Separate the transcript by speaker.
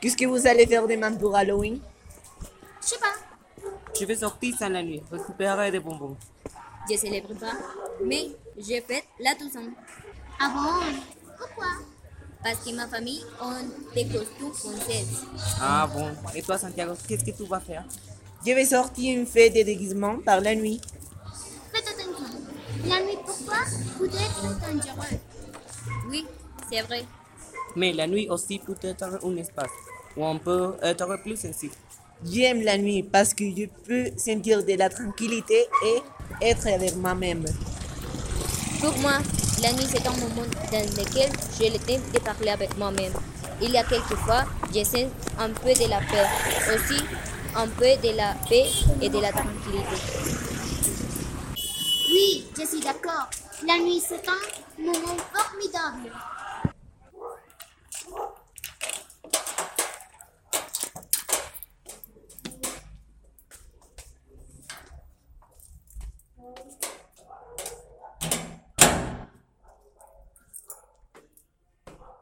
Speaker 1: Qu'est-ce que vous allez faire demain pour Halloween?
Speaker 2: Je sais pas.
Speaker 3: Je vais sortir sans la nuit, récupérer des bonbons.
Speaker 4: Je célèbre pas, mais je fête la Toussaint.
Speaker 2: Ah bon? Pourquoi?
Speaker 4: Parce que ma famille a des costumes français.
Speaker 3: Ah bon? Et toi, Santiago, qu'est-ce que tu vas faire?
Speaker 1: Je vais sortir une fête de déguisement par la nuit.
Speaker 2: Faites attention. La nuit, pourquoi? Peut être dangereux.
Speaker 4: Oui, c'est vrai.
Speaker 3: Mais la nuit aussi peut être un espace où on peut être plus sensible.
Speaker 1: J'aime la nuit parce que je peux sentir de la tranquillité et être avec moi-même.
Speaker 4: Pour moi, la nuit c'est un moment dans lequel j'ai le temps de parler avec moi-même. Il y a quelques fois, je sens un peu de la peur, aussi un peu de la paix et de la tranquillité.
Speaker 2: Oui, je suis d'accord. La nuit, c'est un moment formidable.